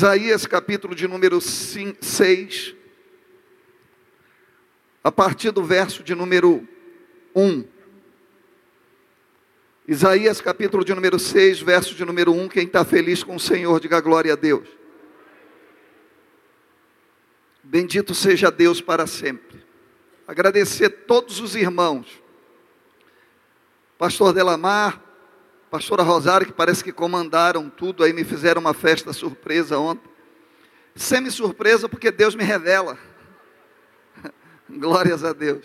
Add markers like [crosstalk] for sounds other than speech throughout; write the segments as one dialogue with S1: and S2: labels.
S1: Isaías capítulo de número 6, a partir do verso de número 1. Isaías capítulo de número 6, verso de número 1. Quem está feliz com o Senhor, diga glória a Deus. Bendito seja Deus para sempre. Agradecer todos os irmãos. Pastor Delamar, pastora Rosário, que parece que comandaram tudo, aí me fizeram uma festa surpresa ontem. Semi-surpresa porque Deus me revela. [laughs] Glórias a Deus.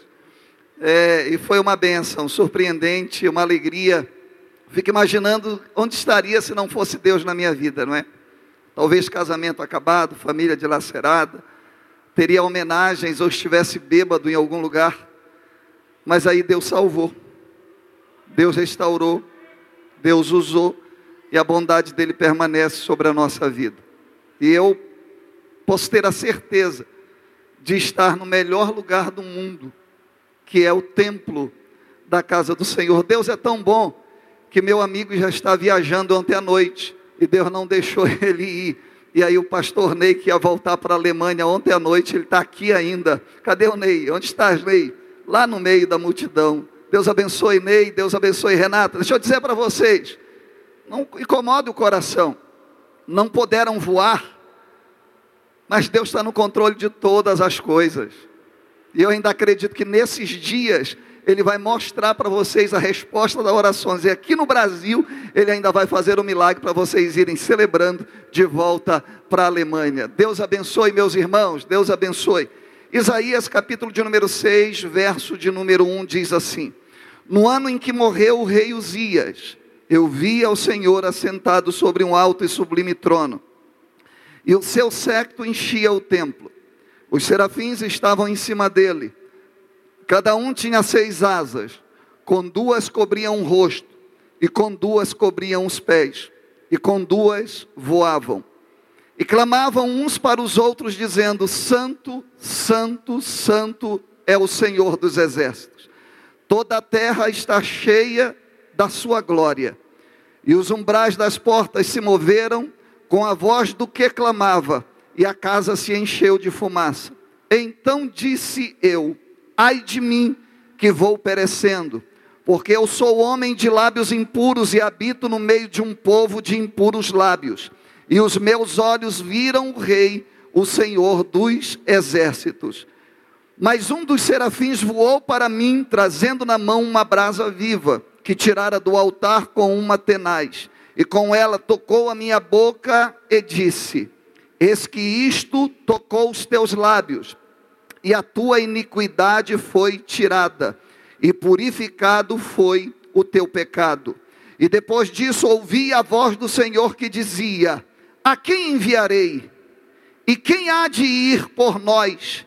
S1: É, e foi uma benção, surpreendente, uma alegria. Fico imaginando onde estaria se não fosse Deus na minha vida, não é? Talvez casamento acabado, família dilacerada, teria homenagens ou estivesse bêbado em algum lugar. Mas aí Deus salvou, Deus restaurou, Deus usou e a bondade dele permanece sobre a nossa vida. E eu posso ter a certeza de estar no melhor lugar do mundo, que é o templo da casa do Senhor. Deus é tão bom que meu amigo já está viajando ontem à noite e Deus não deixou [laughs] ele ir. E aí o pastor Ney, que ia voltar para a Alemanha ontem à noite, ele está aqui ainda. Cadê o Ney? Onde estás, Ney? Lá no meio da multidão. Deus abençoe Ney, Deus abençoe Renata. Deixa eu dizer para vocês, não incomode o coração. Não puderam voar, mas Deus está no controle de todas as coisas. E eu ainda acredito que nesses dias ele vai mostrar para vocês a resposta das orações. E aqui no Brasil, ele ainda vai fazer um milagre para vocês irem celebrando de volta para a Alemanha. Deus abençoe, meus irmãos, Deus abençoe. Isaías, capítulo de número 6, verso de número 1, diz assim: No ano em que morreu o rei Uzias, eu vi ao Senhor assentado sobre um alto e sublime trono e o seu séquito enchia o templo. Os serafins estavam em cima dele. Cada um tinha seis asas, com duas cobriam o rosto, e com duas cobriam os pés, e com duas voavam. E clamavam uns para os outros, dizendo: Santo, Santo, Santo é o Senhor dos exércitos. Toda a terra está cheia da sua glória. E os umbrais das portas se moveram, com a voz do que clamava, e a casa se encheu de fumaça. Então disse eu: Ai de mim, que vou perecendo, porque eu sou homem de lábios impuros e habito no meio de um povo de impuros lábios. E os meus olhos viram o Rei, o Senhor dos exércitos. Mas um dos serafins voou para mim, trazendo na mão uma brasa viva, que tirara do altar com uma tenaz e com ela tocou a minha boca e disse: Eis que isto tocou os teus lábios, e a tua iniquidade foi tirada, e purificado foi o teu pecado. E depois disso ouvi a voz do Senhor que dizia: A quem enviarei? E quem há de ir por nós?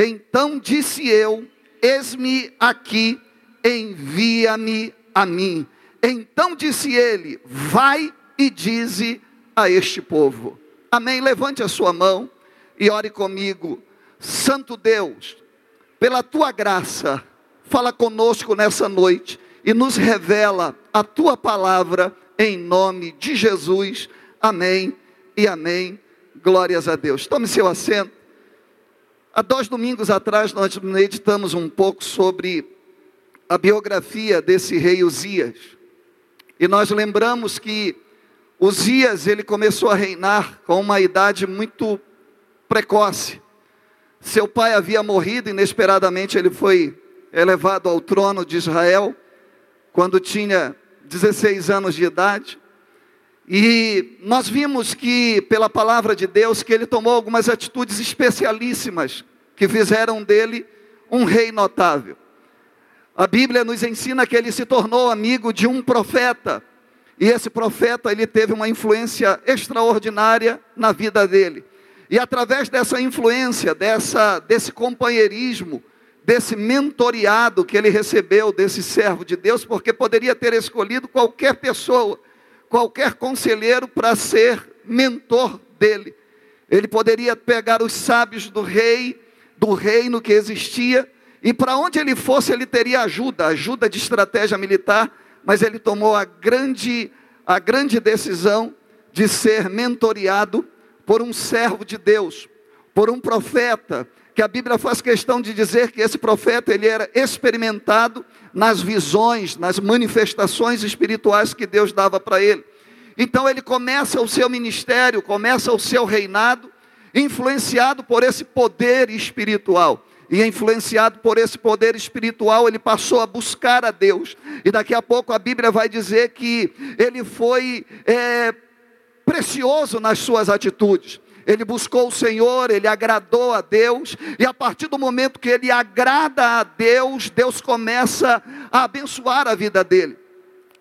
S1: Então disse eu: Eis-me aqui, envia-me a mim. Então disse ele: Vai e dize a este povo. Amém. Levante a sua mão e ore comigo. Santo Deus, pela tua graça, fala conosco nessa noite e nos revela a tua palavra em nome de Jesus. Amém e amém. Glórias a Deus. Tome seu assento. Há dois domingos atrás nós meditamos um pouco sobre a biografia desse rei Uzias. E nós lembramos que Uzias, ele começou a reinar com uma idade muito precoce. Seu pai havia morrido, inesperadamente ele foi elevado ao trono de Israel, quando tinha 16 anos de idade. E nós vimos que, pela palavra de Deus, que ele tomou algumas atitudes especialíssimas que fizeram dele um rei notável. A Bíblia nos ensina que ele se tornou amigo de um profeta. E esse profeta, ele teve uma influência extraordinária na vida dele. E através dessa influência, dessa, desse companheirismo, desse mentoriado que ele recebeu desse servo de Deus, porque poderia ter escolhido qualquer pessoa, qualquer conselheiro para ser mentor dele. Ele poderia pegar os sábios do rei, do reino que existia, e para onde ele fosse, ele teria ajuda, ajuda de estratégia militar, mas ele tomou a grande, a grande decisão de ser mentoriado por um servo de Deus, por um profeta, que a Bíblia faz questão de dizer que esse profeta ele era experimentado nas visões, nas manifestações espirituais que Deus dava para ele. Então ele começa o seu ministério, começa o seu reinado, influenciado por esse poder espiritual. E influenciado por esse poder espiritual, ele passou a buscar a Deus. E daqui a pouco a Bíblia vai dizer que ele foi é, precioso nas suas atitudes ele buscou o Senhor, ele agradou a Deus, e a partir do momento que ele agrada a Deus, Deus começa a abençoar a vida dele.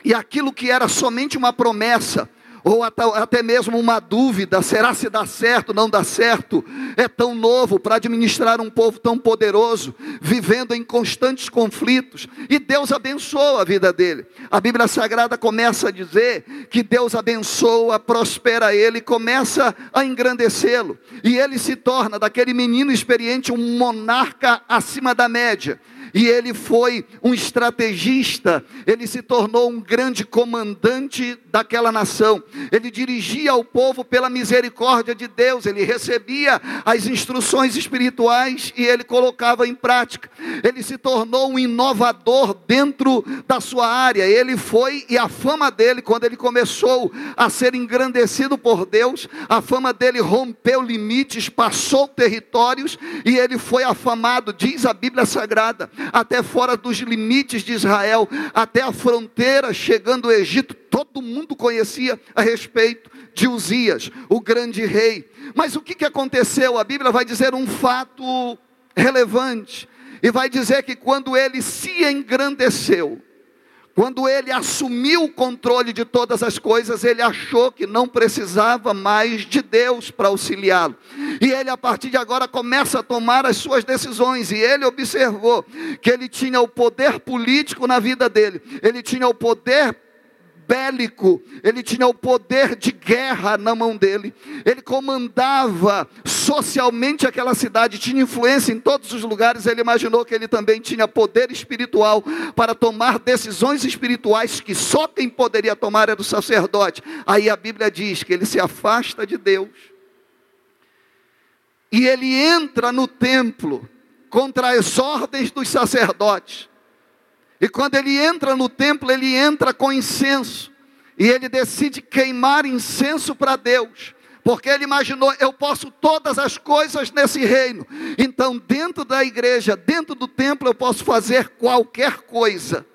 S1: E aquilo que era somente uma promessa, ou até mesmo uma dúvida: será se dá certo, não dá certo? É tão novo para administrar um povo tão poderoso, vivendo em constantes conflitos, e Deus abençoa a vida dele. A Bíblia Sagrada começa a dizer que Deus abençoa, prospera ele, começa a engrandecê-lo, e ele se torna daquele menino experiente um monarca acima da média e ele foi um estrategista, ele se tornou um grande comandante daquela nação. Ele dirigia o povo pela misericórdia de Deus, ele recebia as instruções espirituais e ele colocava em prática. Ele se tornou um inovador dentro da sua área. Ele foi e a fama dele, quando ele começou a ser engrandecido por Deus, a fama dele rompeu limites, passou territórios e ele foi afamado, diz a Bíblia Sagrada até fora dos limites de Israel, até a fronteira, chegando ao Egito, todo mundo conhecia a respeito de Uzias, o grande rei. Mas o que, que aconteceu? A Bíblia vai dizer um fato relevante, e vai dizer que quando ele se engrandeceu, quando ele assumiu o controle de todas as coisas, ele achou que não precisava mais de Deus para auxiliá-lo. E ele, a partir de agora, começa a tomar as suas decisões. E ele observou que ele tinha o poder político na vida dele, ele tinha o poder bélico, ele tinha o poder de guerra na mão dele, ele comandava socialmente aquela cidade, tinha influência em todos os lugares. Ele imaginou que ele também tinha poder espiritual para tomar decisões espirituais que só quem poderia tomar era o sacerdote. Aí a Bíblia diz que ele se afasta de Deus e ele entra no templo contra as ordens dos sacerdotes. E quando ele entra no templo, ele entra com incenso. E ele decide queimar incenso para Deus. Porque ele imaginou, eu posso todas as coisas nesse reino. Então, dentro da igreja, dentro do templo, eu posso fazer qualquer coisa.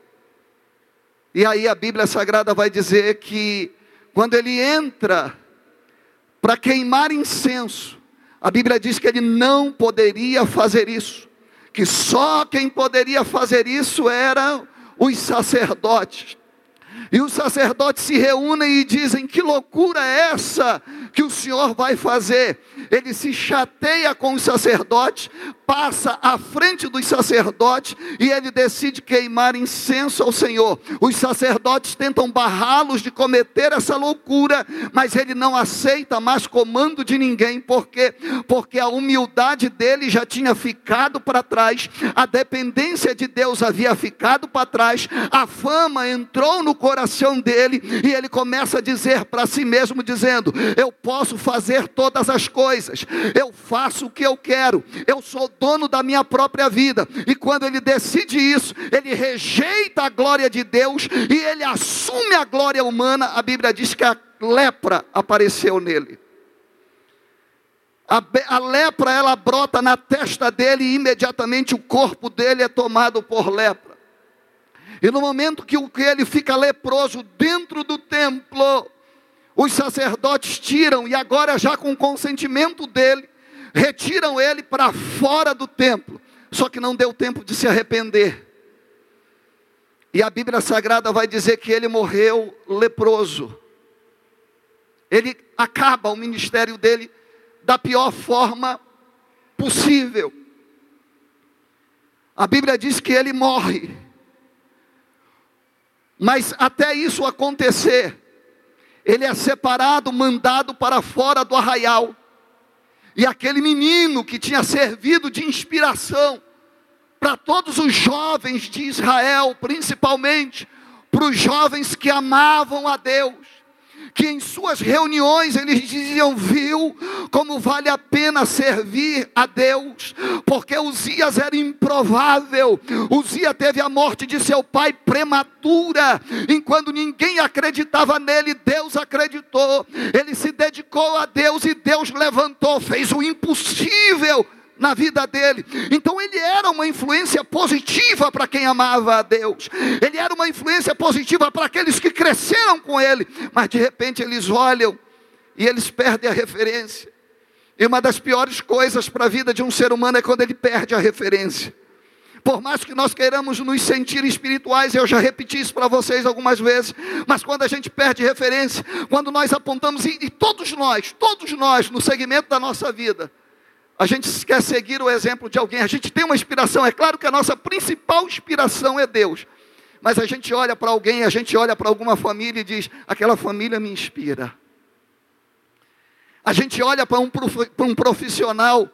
S1: E aí a Bíblia Sagrada vai dizer que quando ele entra para queimar incenso, a Bíblia diz que ele não poderia fazer isso que só quem poderia fazer isso eram os sacerdotes. E os sacerdotes se reúnem e dizem: Que loucura é essa que o Senhor vai fazer? Ele se chateia com os sacerdotes, passa à frente dos sacerdotes e ele decide queimar incenso ao Senhor. Os sacerdotes tentam barrá-los de cometer essa loucura, mas ele não aceita mais comando de ninguém, porque porque a humildade dele já tinha ficado para trás, a dependência de Deus havia ficado para trás, a fama entrou no coração dele e ele começa a dizer para si mesmo dizendo: "Eu posso fazer todas as coisas. Eu faço o que eu quero. Eu sou dono da minha própria vida. E quando ele decide isso, ele rejeita a glória de Deus e ele assume a glória humana. A Bíblia diz que a lepra apareceu nele. A, a, lepra ela brota na testa dele e imediatamente o corpo dele é tomado por lepra. E no momento que, ele fica leproso dentro do templo, os sacerdotes tiram, e agora já com consentimento dele, retiram ele para fora do templo. Só que não deu tempo de se arrepender. E a Bíblia Sagrada vai dizer que ele morreu leproso. Ele acaba o ministério dele da pior forma possível. A Bíblia diz que ele morre. Mas até isso acontecer, ele é separado, mandado para fora do arraial. E aquele menino que tinha servido de inspiração para todos os jovens de Israel, principalmente para os jovens que amavam a Deus, que em suas reuniões eles diziam: Viu como vale a pena servir a Deus, porque Uzias era improvável. Uzias teve a morte de seu pai prematura, enquanto ninguém acreditava nele, Deus acreditou. Ele se dedicou a Deus e Deus levantou, fez o impossível na vida dele. Então ele era uma influência positiva para quem amava a Deus. Ele era uma influência positiva para aqueles que cresceram com ele, mas de repente eles olham e eles perdem a referência. E uma das piores coisas para a vida de um ser humano é quando ele perde a referência. Por mais que nós queiramos nos sentir espirituais, eu já repeti isso para vocês algumas vezes, mas quando a gente perde referência, quando nós apontamos, e, e todos nós, todos nós, no segmento da nossa vida, a gente quer seguir o exemplo de alguém, a gente tem uma inspiração, é claro que a nossa principal inspiração é Deus. Mas a gente olha para alguém, a gente olha para alguma família e diz: aquela família me inspira. A gente olha para um, um profissional,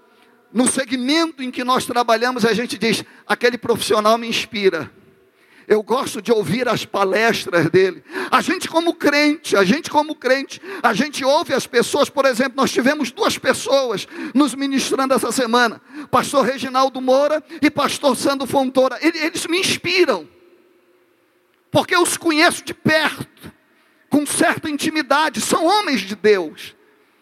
S1: no segmento em que nós trabalhamos, a gente diz: aquele profissional me inspira. Eu gosto de ouvir as palestras dele. A gente como crente, a gente como crente, a gente ouve as pessoas, por exemplo, nós tivemos duas pessoas nos ministrando essa semana, pastor Reginaldo Moura e pastor Sandro Fontoura. Eles me inspiram. Porque eu os conheço de perto, com certa intimidade, são homens de Deus.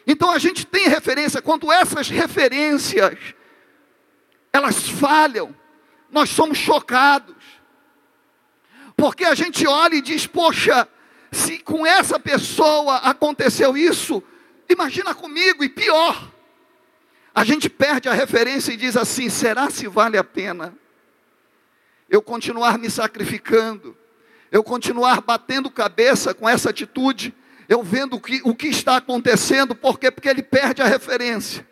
S1: Então a gente tem referência, quando essas referências elas falham, nós somos chocados. Porque a gente olha e diz: poxa, se com essa pessoa aconteceu isso, imagina comigo, e pior. A gente perde a referência e diz assim: será se vale a pena eu continuar me sacrificando, eu continuar batendo cabeça com essa atitude, eu vendo o que, o que está acontecendo, por quê? Porque ele perde a referência.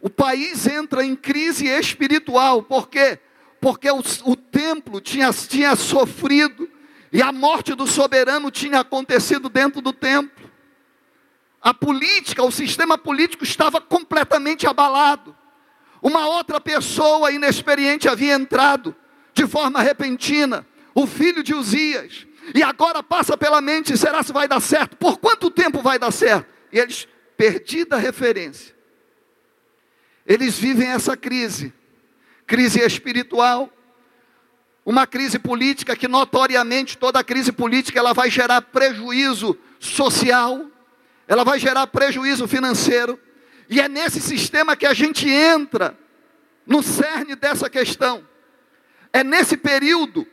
S1: O país entra em crise espiritual, por quê? Porque o, o templo tinha, tinha sofrido e a morte do soberano tinha acontecido dentro do templo. A política, o sistema político estava completamente abalado. Uma outra pessoa inexperiente havia entrado de forma repentina, o filho de Uzias. E agora passa pela mente: será se vai dar certo? Por quanto tempo vai dar certo? E eles, perdida a referência, eles vivem essa crise crise espiritual, uma crise política que notoriamente toda crise política ela vai gerar prejuízo social, ela vai gerar prejuízo financeiro, e é nesse sistema que a gente entra no cerne dessa questão. É nesse período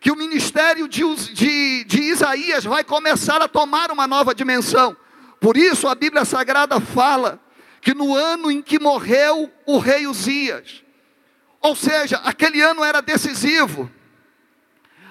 S1: que o ministério de, de, de Isaías vai começar a tomar uma nova dimensão. Por isso a Bíblia Sagrada fala que no ano em que morreu o rei Uzias, ou seja, aquele ano era decisivo.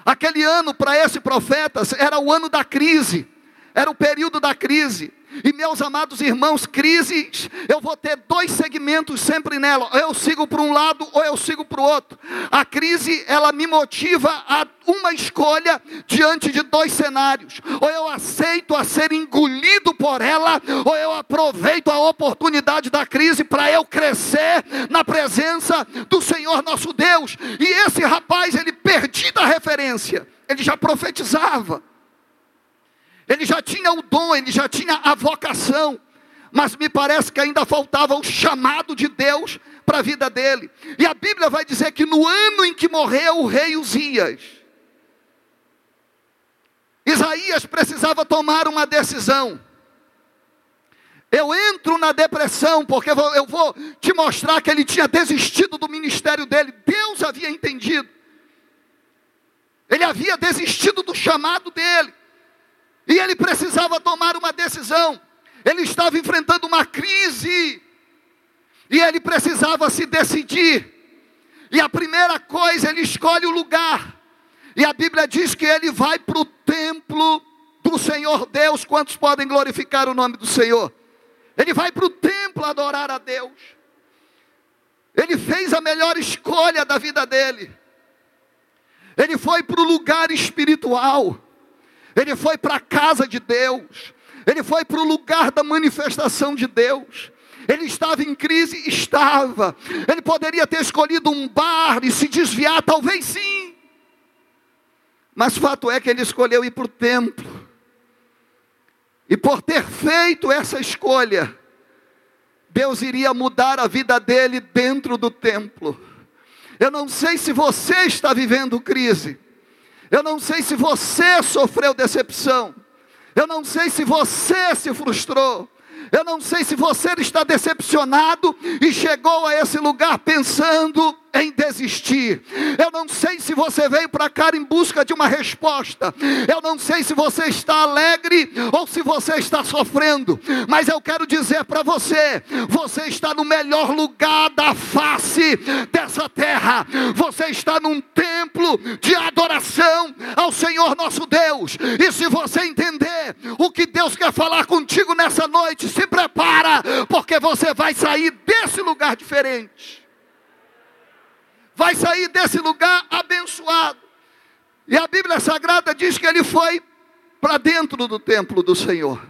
S1: Aquele ano para esse profeta era o ano da crise, era o período da crise. E meus amados irmãos, crises, eu vou ter dois segmentos sempre nela. Ou eu sigo para um lado ou eu sigo para o outro. A crise, ela me motiva a uma escolha diante de dois cenários. Ou eu aceito a ser engolido por ela, ou eu aproveito a oportunidade da crise para eu crescer na presença do Senhor nosso Deus. E esse rapaz, ele perdida a referência, ele já profetizava. Ele já tinha o dom, ele já tinha a vocação, mas me parece que ainda faltava o chamado de Deus para a vida dele. E a Bíblia vai dizer que no ano em que morreu o rei Uzias, Isaías precisava tomar uma decisão. Eu entro na depressão porque eu vou te mostrar que ele tinha desistido do ministério dele. Deus havia entendido. Ele havia desistido do chamado dele. E ele precisava tomar uma decisão. Ele estava enfrentando uma crise. E ele precisava se decidir. E a primeira coisa, ele escolhe o lugar. E a Bíblia diz que ele vai para o templo do Senhor Deus. Quantos podem glorificar o nome do Senhor? Ele vai para o templo adorar a Deus. Ele fez a melhor escolha da vida dele. Ele foi para o lugar espiritual ele foi para a casa de Deus, ele foi para o lugar da manifestação de Deus. Ele estava em crise? Estava. Ele poderia ter escolhido um bar e se desviar? Talvez sim. Mas fato é que ele escolheu ir para o templo. E por ter feito essa escolha, Deus iria mudar a vida dele dentro do templo. Eu não sei se você está vivendo crise. Eu não sei se você sofreu decepção. Eu não sei se você se frustrou. Eu não sei se você está decepcionado e chegou a esse lugar pensando em desistir. Eu não sei se você veio para cá em busca de uma resposta. Eu não sei se você está alegre ou se você está sofrendo. Mas eu quero dizer para você: você está no melhor lugar da face dessa terra. Você está num templo de adoração ao Senhor nosso Deus. E se você entender o que Deus quer falar contigo nessa noite, se prepara, porque você vai sair desse lugar diferente vai sair desse lugar abençoado. E a Bíblia Sagrada diz que ele foi para dentro do templo do Senhor.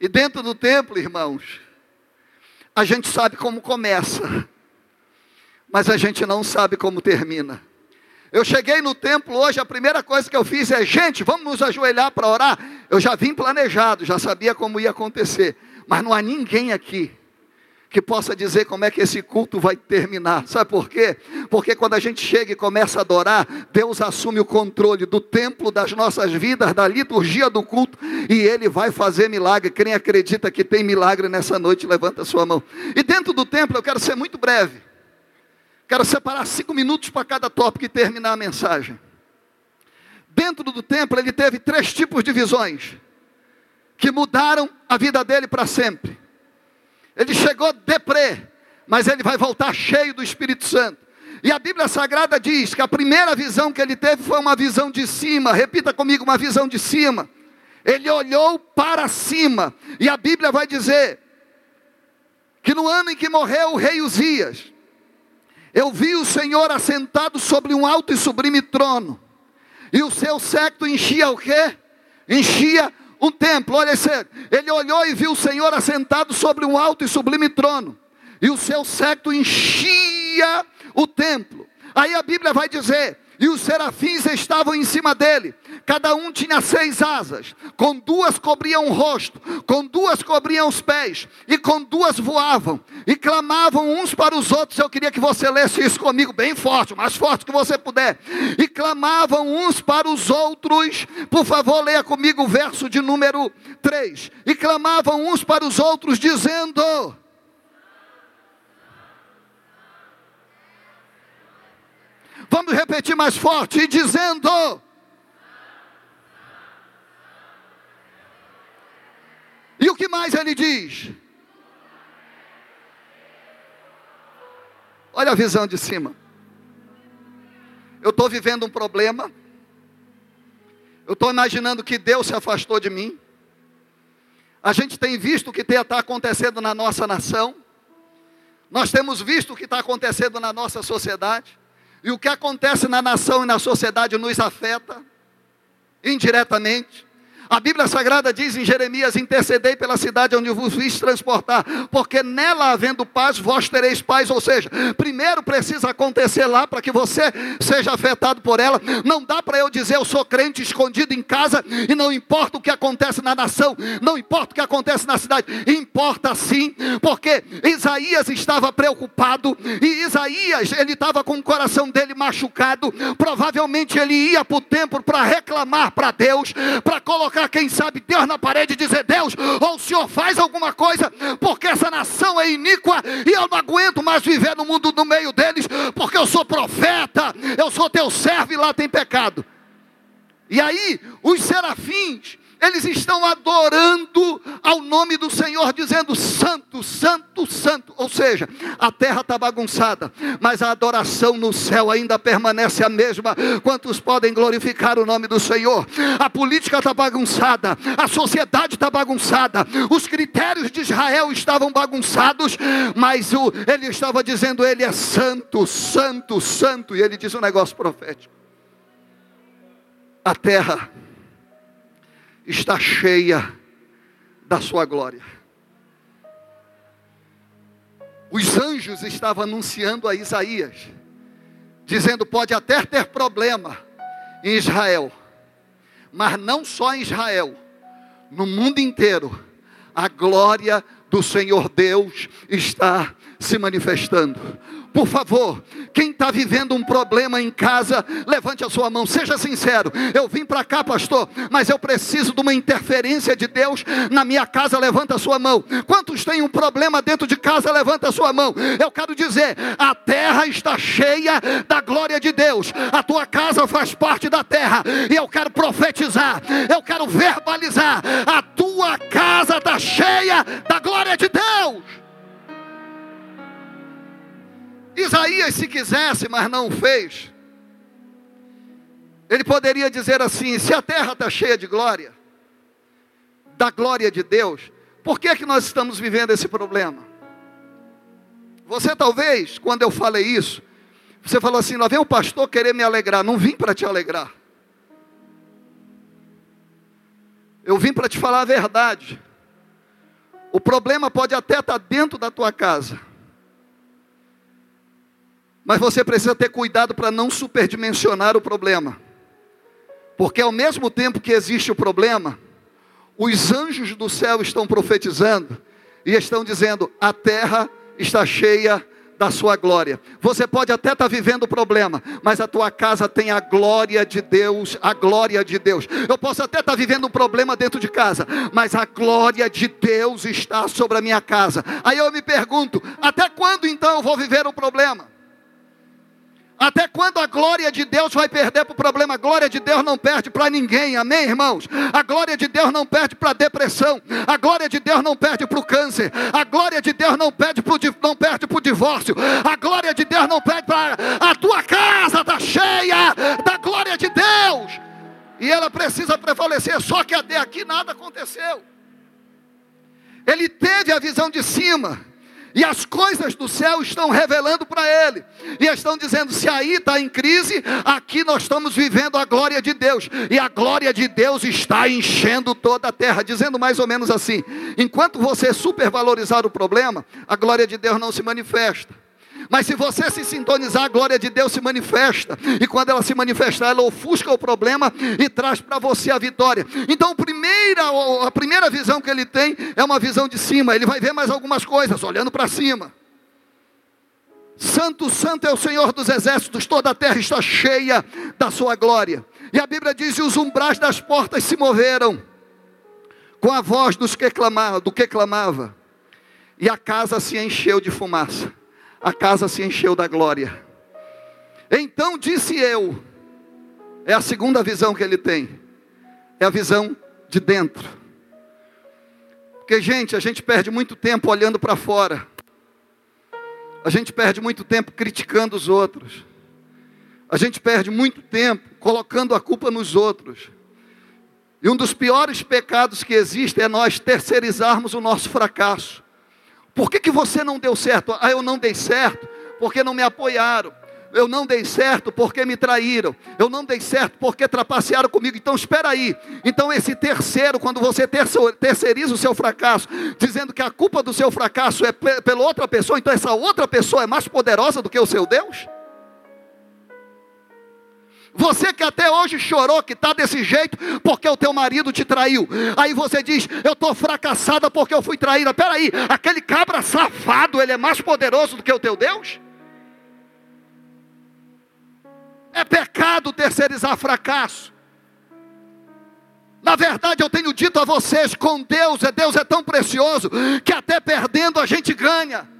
S1: E dentro do templo, irmãos, a gente sabe como começa, mas a gente não sabe como termina. Eu cheguei no templo hoje, a primeira coisa que eu fiz é, gente, vamos nos ajoelhar para orar. Eu já vim planejado, já sabia como ia acontecer, mas não há ninguém aqui que possa dizer como é que esse culto vai terminar. Sabe por quê? Porque quando a gente chega e começa a adorar, Deus assume o controle do templo das nossas vidas, da liturgia do culto, e Ele vai fazer milagre. Quem acredita que tem milagre nessa noite, levanta a sua mão. E dentro do templo, eu quero ser muito breve. Quero separar cinco minutos para cada tópico e terminar a mensagem. Dentro do templo, ele teve três tipos de visões que mudaram a vida dele para sempre. Ele chegou deprê, mas ele vai voltar cheio do Espírito Santo. E a Bíblia Sagrada diz que a primeira visão que ele teve foi uma visão de cima. Repita comigo, uma visão de cima. Ele olhou para cima. E a Bíblia vai dizer que no ano em que morreu o rei Uzias, eu vi o Senhor assentado sobre um alto e sublime trono. E o seu séquito enchia o quê? Enchia um templo, olha isso, ele olhou e viu o Senhor assentado sobre um alto e sublime trono, e o seu séquito enchia o templo. Aí a Bíblia vai dizer e os serafins estavam em cima dele. Cada um tinha seis asas, com duas cobriam o rosto, com duas cobriam os pés, e com duas voavam, e clamavam uns para os outros. Eu queria que você lesse isso comigo, bem forte, mais forte que você puder. E clamavam uns para os outros, por favor, leia comigo o verso de número 3. E clamavam uns para os outros, dizendo: Vamos repetir mais forte, dizendo: E o que mais ele diz? Olha a visão de cima. Eu estou vivendo um problema. Eu estou imaginando que Deus se afastou de mim. A gente tem visto o que está acontecendo na nossa nação. Nós temos visto o que está acontecendo na nossa sociedade. E o que acontece na nação e na sociedade nos afeta indiretamente. A Bíblia Sagrada diz em Jeremias: Intercedei pela cidade onde vos fiz transportar, porque nela havendo paz, vós tereis paz. Ou seja, primeiro precisa acontecer lá para que você seja afetado por ela. Não dá para eu dizer eu sou crente escondido em casa e não importa o que acontece na nação, não importa o que acontece na cidade, importa sim, porque Isaías estava preocupado e Isaías ele estava com o coração dele machucado. Provavelmente ele ia para o templo para reclamar para Deus, para colocar colocar, quem sabe, Deus na parede e dizer: Deus, ou o Senhor faz alguma coisa, porque essa nação é iníqua e eu não aguento mais viver no mundo no meio deles, porque eu sou profeta, eu sou teu servo e lá tem pecado. E aí, os serafins, eles estão adorando ao nome do Senhor, dizendo santo, santo, santo. Ou seja, a terra está bagunçada, mas a adoração no céu ainda permanece a mesma. Quantos podem glorificar o nome do Senhor? A política está bagunçada, a sociedade está bagunçada, os critérios de Israel estavam bagunçados, mas o, ele estava dizendo: Ele é santo, santo, santo, e ele diz um negócio profético. A terra está cheia da sua glória. Os anjos estavam anunciando a Isaías, dizendo: pode até ter problema em Israel, mas não só em Israel, no mundo inteiro, a glória do Senhor Deus está se manifestando. Por favor, quem está vivendo um problema em casa, levante a sua mão, seja sincero. Eu vim para cá, pastor, mas eu preciso de uma interferência de Deus na minha casa. Levanta a sua mão. Quantos têm um problema dentro de casa? Levanta a sua mão. Eu quero dizer: a terra está cheia da glória de Deus. A tua casa faz parte da terra. E eu quero profetizar, eu quero verbalizar: a tua casa está cheia da glória de Deus. Isaías, se quisesse, mas não fez, ele poderia dizer assim: se a terra está cheia de glória, da glória de Deus, por que, que nós estamos vivendo esse problema? Você talvez, quando eu falei isso, você falou assim: lá vem o pastor querer me alegrar. Não vim para te alegrar. Eu vim para te falar a verdade. O problema pode até estar tá dentro da tua casa. Mas você precisa ter cuidado para não superdimensionar o problema. Porque ao mesmo tempo que existe o problema, os anjos do céu estão profetizando e estão dizendo: a terra está cheia da sua glória. Você pode até estar tá vivendo o problema, mas a tua casa tem a glória de Deus, a glória de Deus. Eu posso até estar tá vivendo um problema dentro de casa, mas a glória de Deus está sobre a minha casa. Aí eu me pergunto: até quando então eu vou viver o problema? Até quando a glória de Deus vai perder para o problema? A glória de Deus não perde para ninguém, amém, irmãos? A glória de Deus não perde para a depressão, a glória de Deus não perde para o câncer, a glória de Deus não perde para o não perde para o divórcio, a glória de Deus não perde para a tua casa está cheia da glória de Deus, e ela precisa prevalecer, só que até aqui nada aconteceu. Ele teve a visão de cima, e as coisas do céu estão revelando para ele. E estão dizendo: se aí está em crise, aqui nós estamos vivendo a glória de Deus. E a glória de Deus está enchendo toda a terra. Dizendo mais ou menos assim: enquanto você supervalorizar o problema, a glória de Deus não se manifesta. Mas se você se sintonizar, a glória de Deus se manifesta. E quando ela se manifestar, ela ofusca o problema e traz para você a vitória. Então, a primeira, a primeira visão que ele tem é uma visão de cima. Ele vai ver mais algumas coisas, olhando para cima. Santo, santo é o Senhor dos exércitos, toda a terra está cheia da sua glória. E a Bíblia diz: e os umbrais das portas se moveram com a voz dos que clamava, do que clamava, e a casa se encheu de fumaça a casa se encheu da glória. Então disse eu, é a segunda visão que ele tem, é a visão de dentro. Porque, gente, a gente perde muito tempo olhando para fora, a gente perde muito tempo criticando os outros, a gente perde muito tempo colocando a culpa nos outros. E um dos piores pecados que existe é nós terceirizarmos o nosso fracasso. Por que, que você não deu certo? Ah, eu não dei certo porque não me apoiaram. Eu não dei certo porque me traíram. Eu não dei certo porque trapacearam comigo. Então espera aí. Então esse terceiro, quando você terceiriza o seu fracasso, dizendo que a culpa do seu fracasso é pela outra pessoa, então essa outra pessoa é mais poderosa do que o seu Deus? Você que até hoje chorou que está desse jeito porque o teu marido te traiu. Aí você diz, eu estou fracassada porque eu fui traída. Peraí, aquele cabra safado, ele é mais poderoso do que o teu Deus? É pecado terceirizar fracasso. Na verdade, eu tenho dito a vocês, com Deus, é Deus é tão precioso que até perdendo a gente ganha.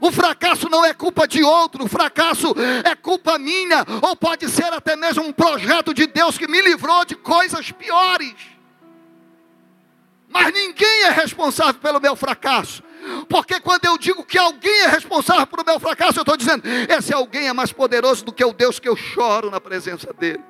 S1: O fracasso não é culpa de outro, o fracasso é culpa minha, ou pode ser até mesmo um projeto de Deus que me livrou de coisas piores. Mas ninguém é responsável pelo meu fracasso. Porque quando eu digo que alguém é responsável pelo meu fracasso, eu estou dizendo, esse alguém é mais poderoso do que o Deus que eu choro na presença dele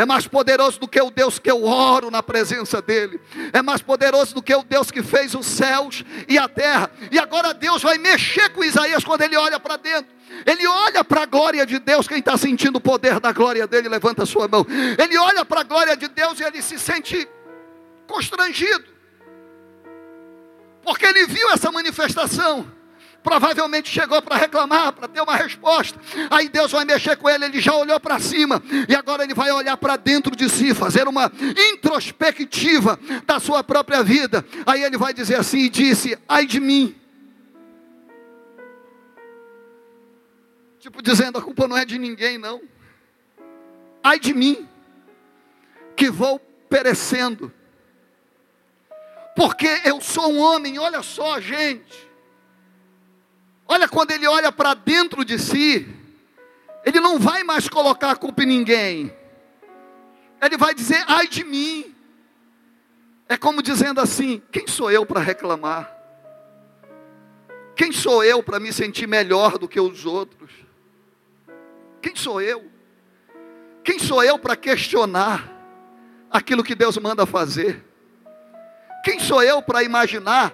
S1: é mais poderoso do que o Deus que eu oro na presença dEle, é mais poderoso do que o Deus que fez os céus e a terra. E agora Deus vai mexer com Isaías quando ele olha para dentro. Ele olha para a glória de Deus, quem está sentindo o poder da glória dele, levanta a sua mão. Ele olha para a glória de Deus e ele se sente constrangido, porque ele viu essa manifestação. Provavelmente chegou para reclamar, para ter uma resposta. Aí Deus vai mexer com ele, ele já olhou para cima e agora ele vai olhar para dentro de si, fazer uma introspectiva da sua própria vida. Aí ele vai dizer assim: e disse, ai de mim. Tipo dizendo, a culpa não é de ninguém, não. Ai de mim, que vou perecendo. Porque eu sou um homem, olha só, gente. Olha, quando ele olha para dentro de si, ele não vai mais colocar a culpa em ninguém. Ele vai dizer, ai de mim. É como dizendo assim: quem sou eu para reclamar? Quem sou eu para me sentir melhor do que os outros? Quem sou eu? Quem sou eu para questionar aquilo que Deus manda fazer? Quem sou eu para imaginar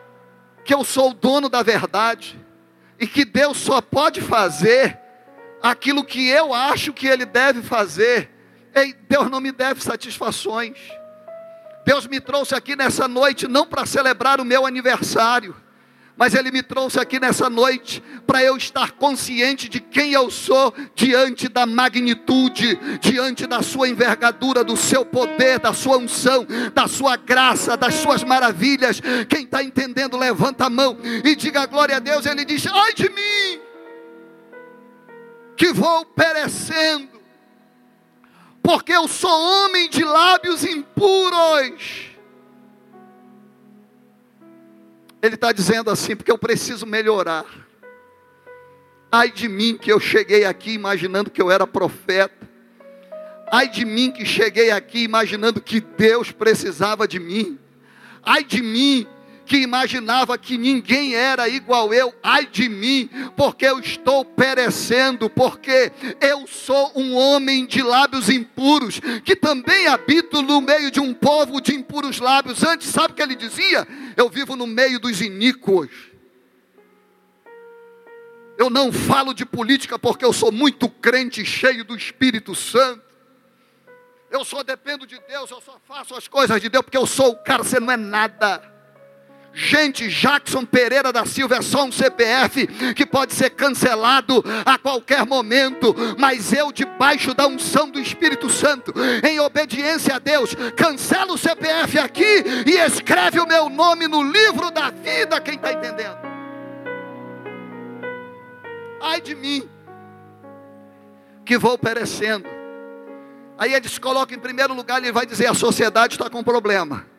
S1: que eu sou o dono da verdade? E que Deus só pode fazer aquilo que eu acho que Ele deve fazer. Ei, Deus não me deve satisfações. Deus me trouxe aqui nessa noite não para celebrar o meu aniversário mas Ele me trouxe aqui nessa noite para eu estar consciente de quem eu sou diante da magnitude, diante da Sua envergadura, do Seu poder, da Sua unção, da Sua graça, das Suas maravilhas. Quem está entendendo, levanta a mão e diga glória a Deus. Ele diz: ai de mim, que vou perecendo, porque eu sou homem de lábios impuros Ele está dizendo assim, porque eu preciso melhorar. Ai de mim que eu cheguei aqui imaginando que eu era profeta. Ai de mim que cheguei aqui imaginando que Deus precisava de mim. Ai de mim que imaginava que ninguém era igual eu, ai de mim, porque eu estou perecendo, porque eu sou um homem de lábios impuros, que também habito no meio de um povo de impuros lábios. Antes, sabe o que ele dizia? Eu vivo no meio dos iníquos. Eu não falo de política porque eu sou muito crente, cheio do Espírito Santo. Eu só dependo de Deus, eu só faço as coisas de Deus porque eu sou o cara, você não é nada. Gente, Jackson Pereira da Silva é só um CPF que pode ser cancelado a qualquer momento, mas eu, debaixo da unção do Espírito Santo, em obediência a Deus, cancelo o CPF aqui e escreve o meu nome no livro da vida. Quem está entendendo? Ai de mim, que vou perecendo. Aí eles colocam em primeiro lugar, ele vai dizer: a sociedade está com problema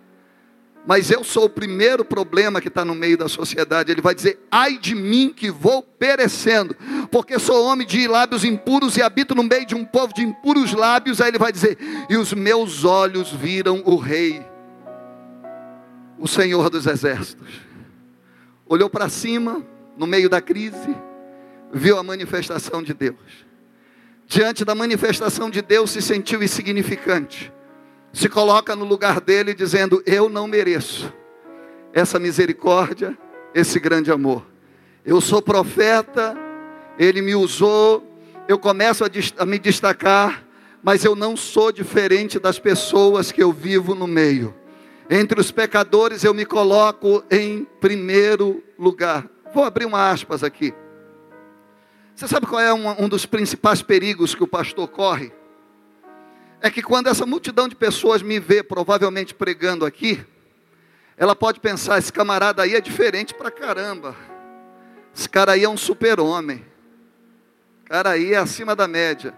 S1: mas eu sou o primeiro problema que está no meio da sociedade. Ele vai dizer: ai de mim que vou perecendo, porque sou homem de lábios impuros e habito no meio de um povo de impuros lábios. Aí ele vai dizer: e os meus olhos viram o Rei, o Senhor dos Exércitos. Olhou para cima, no meio da crise, viu a manifestação de Deus. Diante da manifestação de Deus, se sentiu insignificante se coloca no lugar dele dizendo: Eu não mereço essa misericórdia, esse grande amor. Eu sou profeta, ele me usou, eu começo a, a me destacar, mas eu não sou diferente das pessoas que eu vivo no meio. Entre os pecadores eu me coloco em primeiro lugar. Vou abrir uma aspas aqui. Você sabe qual é um, um dos principais perigos que o pastor corre? É que quando essa multidão de pessoas me vê, provavelmente pregando aqui, ela pode pensar: esse camarada aí é diferente pra caramba. Esse cara aí é um super-homem. cara aí é acima da média.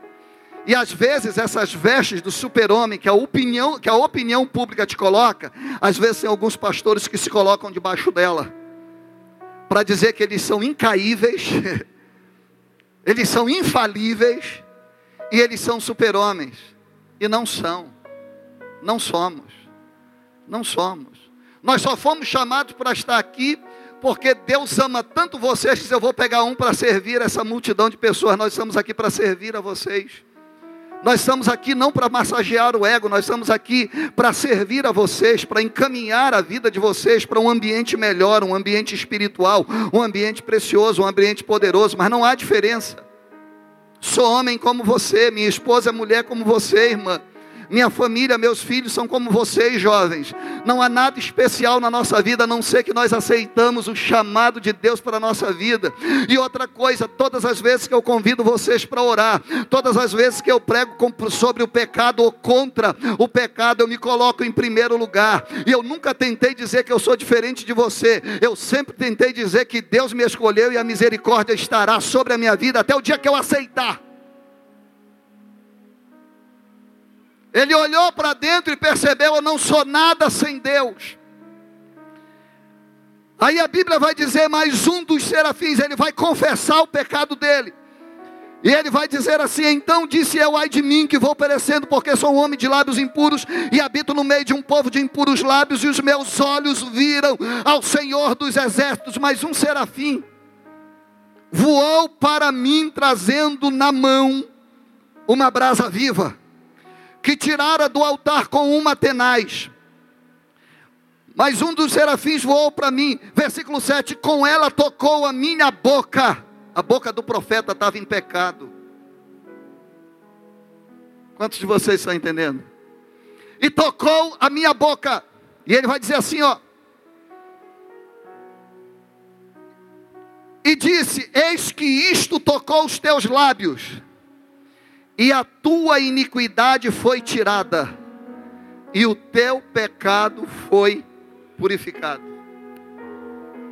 S1: E às vezes essas vestes do super-homem que a opinião, que a opinião pública te coloca, às vezes tem alguns pastores que se colocam debaixo dela para dizer que eles são incaíveis, [laughs] eles são infalíveis e eles são super-homens. E não são. Não somos. Não somos. Nós só fomos chamados para estar aqui porque Deus ama tanto vocês que eu vou pegar um para servir essa multidão de pessoas. Nós estamos aqui para servir a vocês. Nós estamos aqui não para massagear o ego, nós estamos aqui para servir a vocês, para encaminhar a vida de vocês para um ambiente melhor, um ambiente espiritual, um ambiente precioso, um ambiente poderoso, mas não há diferença. Sou homem como você, minha esposa é mulher como você, irmã. Minha família, meus filhos são como vocês, jovens. Não há nada especial na nossa vida, a não ser que nós aceitamos o chamado de Deus para a nossa vida. E outra coisa, todas as vezes que eu convido vocês para orar, todas as vezes que eu prego sobre o pecado ou contra o pecado, eu me coloco em primeiro lugar. E eu nunca tentei dizer que eu sou diferente de você. Eu sempre tentei dizer que Deus me escolheu e a misericórdia estará sobre a minha vida até o dia que eu aceitar. Ele olhou para dentro e percebeu: eu não sou nada sem Deus. Aí a Bíblia vai dizer: mais um dos serafins, ele vai confessar o pecado dele. E ele vai dizer assim: Então disse eu, ai de mim, que vou perecendo, porque sou um homem de lábios impuros e habito no meio de um povo de impuros lábios, e os meus olhos viram ao Senhor dos exércitos. Mas um serafim voou para mim, trazendo na mão uma brasa viva que tirara do altar com uma tenaz. Mas um dos serafins voou para mim, versículo 7: com ela tocou a minha boca. A boca do profeta estava em pecado. Quantos de vocês estão entendendo? E tocou a minha boca. E ele vai dizer assim, ó. E disse: Eis que isto tocou os teus lábios e a tua iniquidade foi tirada, e o teu pecado foi purificado.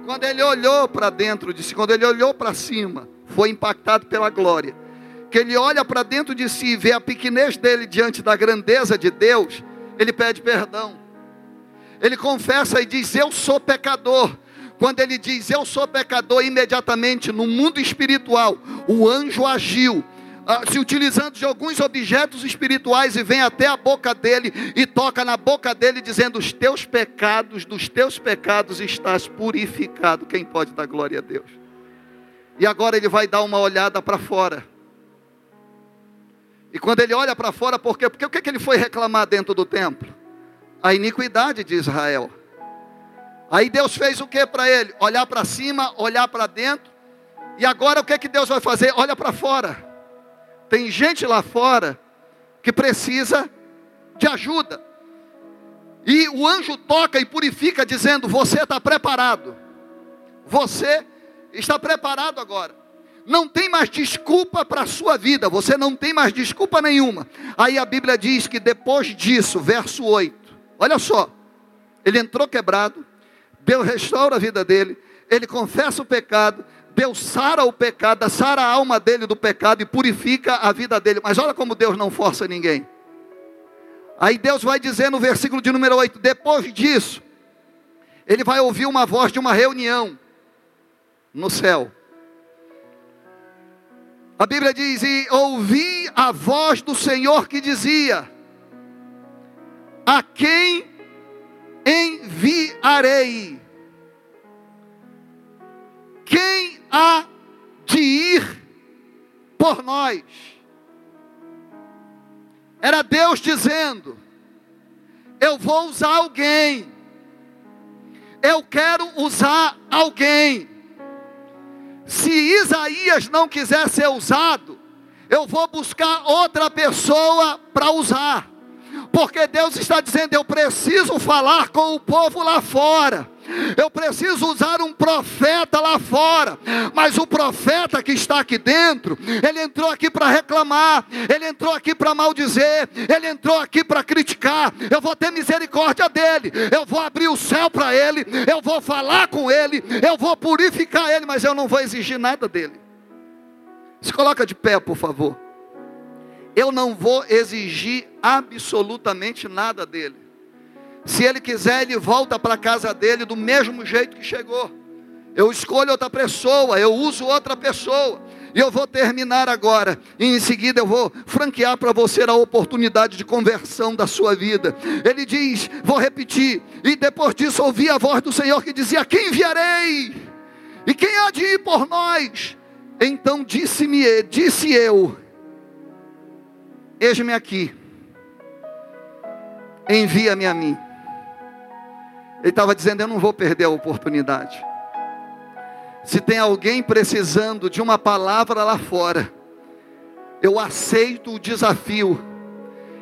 S1: Quando ele olhou para dentro de si, quando ele olhou para cima, foi impactado pela glória. Que ele olha para dentro de si e vê a pequenez dele diante da grandeza de Deus, ele pede perdão. Ele confessa e diz: Eu sou pecador. Quando ele diz eu sou pecador, imediatamente no mundo espiritual, o anjo agiu se utilizando de alguns objetos espirituais e vem até a boca dele e toca na boca dele, dizendo: Os teus pecados, dos teus pecados estás purificado. Quem pode dar glória a Deus? E agora ele vai dar uma olhada para fora. E quando ele olha para fora, por quê? Porque o que, que ele foi reclamar dentro do templo? A iniquidade de Israel. Aí Deus fez o que para ele? Olhar para cima, olhar para dentro. E agora o que, que Deus vai fazer? Olha para fora. Tem gente lá fora que precisa de ajuda. E o anjo toca e purifica, dizendo: Você está preparado. Você está preparado agora. Não tem mais desculpa para a sua vida. Você não tem mais desculpa nenhuma. Aí a Bíblia diz que depois disso, verso 8, olha só. Ele entrou quebrado, Deus restaura a vida dele, ele confessa o pecado, Deus sara o pecado, sara a alma dele do pecado e purifica a vida dele. Mas olha como Deus não força ninguém. Aí Deus vai dizer no versículo de número 8: depois disso, ele vai ouvir uma voz de uma reunião no céu. A Bíblia diz: E ouvi a voz do Senhor que dizia: A quem enviarei? Há de ir por nós? Era Deus dizendo: Eu vou usar alguém. Eu quero usar alguém. Se Isaías não quiser ser usado, eu vou buscar outra pessoa para usar. Porque Deus está dizendo: Eu preciso falar com o povo lá fora. Eu preciso usar um profeta lá fora, mas o profeta que está aqui dentro, ele entrou aqui para reclamar, ele entrou aqui para maldizer, ele entrou aqui para criticar. Eu vou ter misericórdia dele, eu vou abrir o céu para ele, eu vou falar com ele, eu vou purificar ele, mas eu não vou exigir nada dele. Se coloca de pé, por favor. Eu não vou exigir absolutamente nada dele. Se ele quiser, ele volta para a casa dele do mesmo jeito que chegou. Eu escolho outra pessoa, eu uso outra pessoa. E eu vou terminar agora. E em seguida eu vou franquear para você a oportunidade de conversão da sua vida. Ele diz, vou repetir. E depois disso ouvi a voz do Senhor que dizia: Quem enviarei? E quem há de ir por nós? Então disse-me, disse eu: Eis-me aqui. Envia-me a mim. Ele estava dizendo: Eu não vou perder a oportunidade. Se tem alguém precisando de uma palavra lá fora, eu aceito o desafio.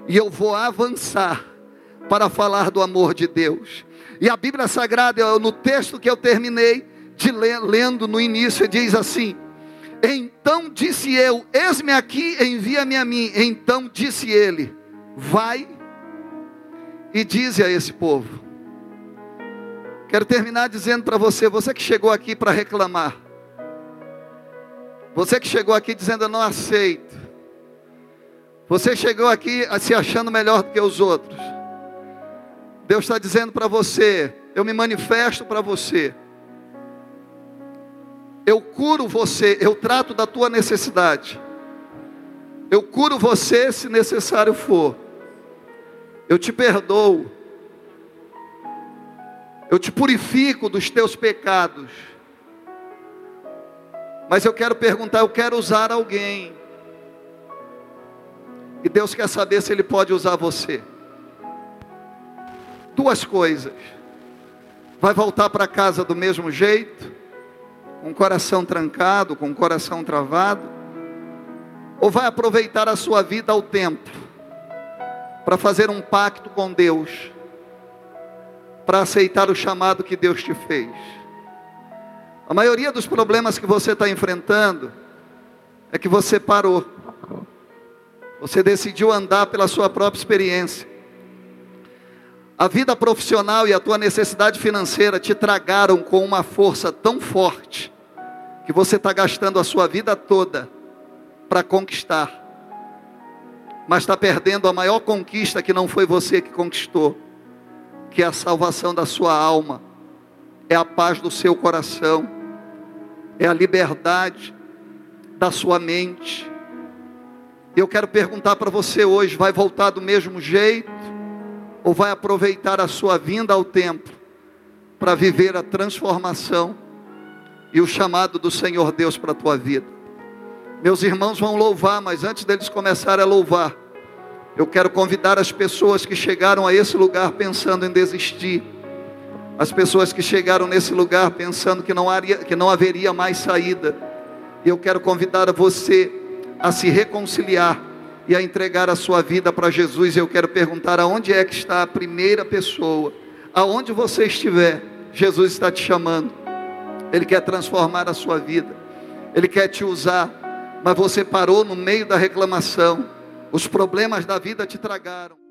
S1: e eu vou avançar para falar do amor de Deus. E a Bíblia Sagrada, no texto que eu terminei de ler, lendo no início, diz assim: Então disse eu: Eis-me aqui, envia-me a mim. Então disse ele: Vai e dize a esse povo. Quero terminar dizendo para você, você que chegou aqui para reclamar, você que chegou aqui dizendo eu não aceito, você chegou aqui se achando melhor do que os outros. Deus está dizendo para você: eu me manifesto para você. Eu curo você, eu trato da tua necessidade. Eu curo você se necessário for. Eu te perdoo. Eu te purifico dos teus pecados. Mas eu quero perguntar, eu quero usar alguém. E Deus quer saber se Ele pode usar você duas coisas: vai voltar para casa do mesmo jeito, com o coração trancado, com o coração travado, ou vai aproveitar a sua vida ao templo para fazer um pacto com Deus, para aceitar o chamado que Deus te fez. A maioria dos problemas que você está enfrentando é que você parou. Você decidiu andar pela sua própria experiência. A vida profissional e a tua necessidade financeira te tragaram com uma força tão forte que você está gastando a sua vida toda para conquistar, mas está perdendo a maior conquista que não foi você que conquistou, que é a salvação da sua alma, é a paz do seu coração, é a liberdade da sua mente. Eu quero perguntar para você hoje: vai voltar do mesmo jeito? ou vai aproveitar a sua vinda ao templo para viver a transformação e o chamado do Senhor Deus para a tua vida. Meus irmãos vão louvar, mas antes deles começarem a louvar, eu quero convidar as pessoas que chegaram a esse lugar pensando em desistir, as pessoas que chegaram nesse lugar pensando que não, haria, que não haveria mais saída, eu quero convidar você a se reconciliar e a entregar a sua vida para Jesus. Eu quero perguntar aonde é que está a primeira pessoa. Aonde você estiver, Jesus está te chamando. Ele quer transformar a sua vida. Ele quer te usar, mas você parou no meio da reclamação. Os problemas da vida te tragaram.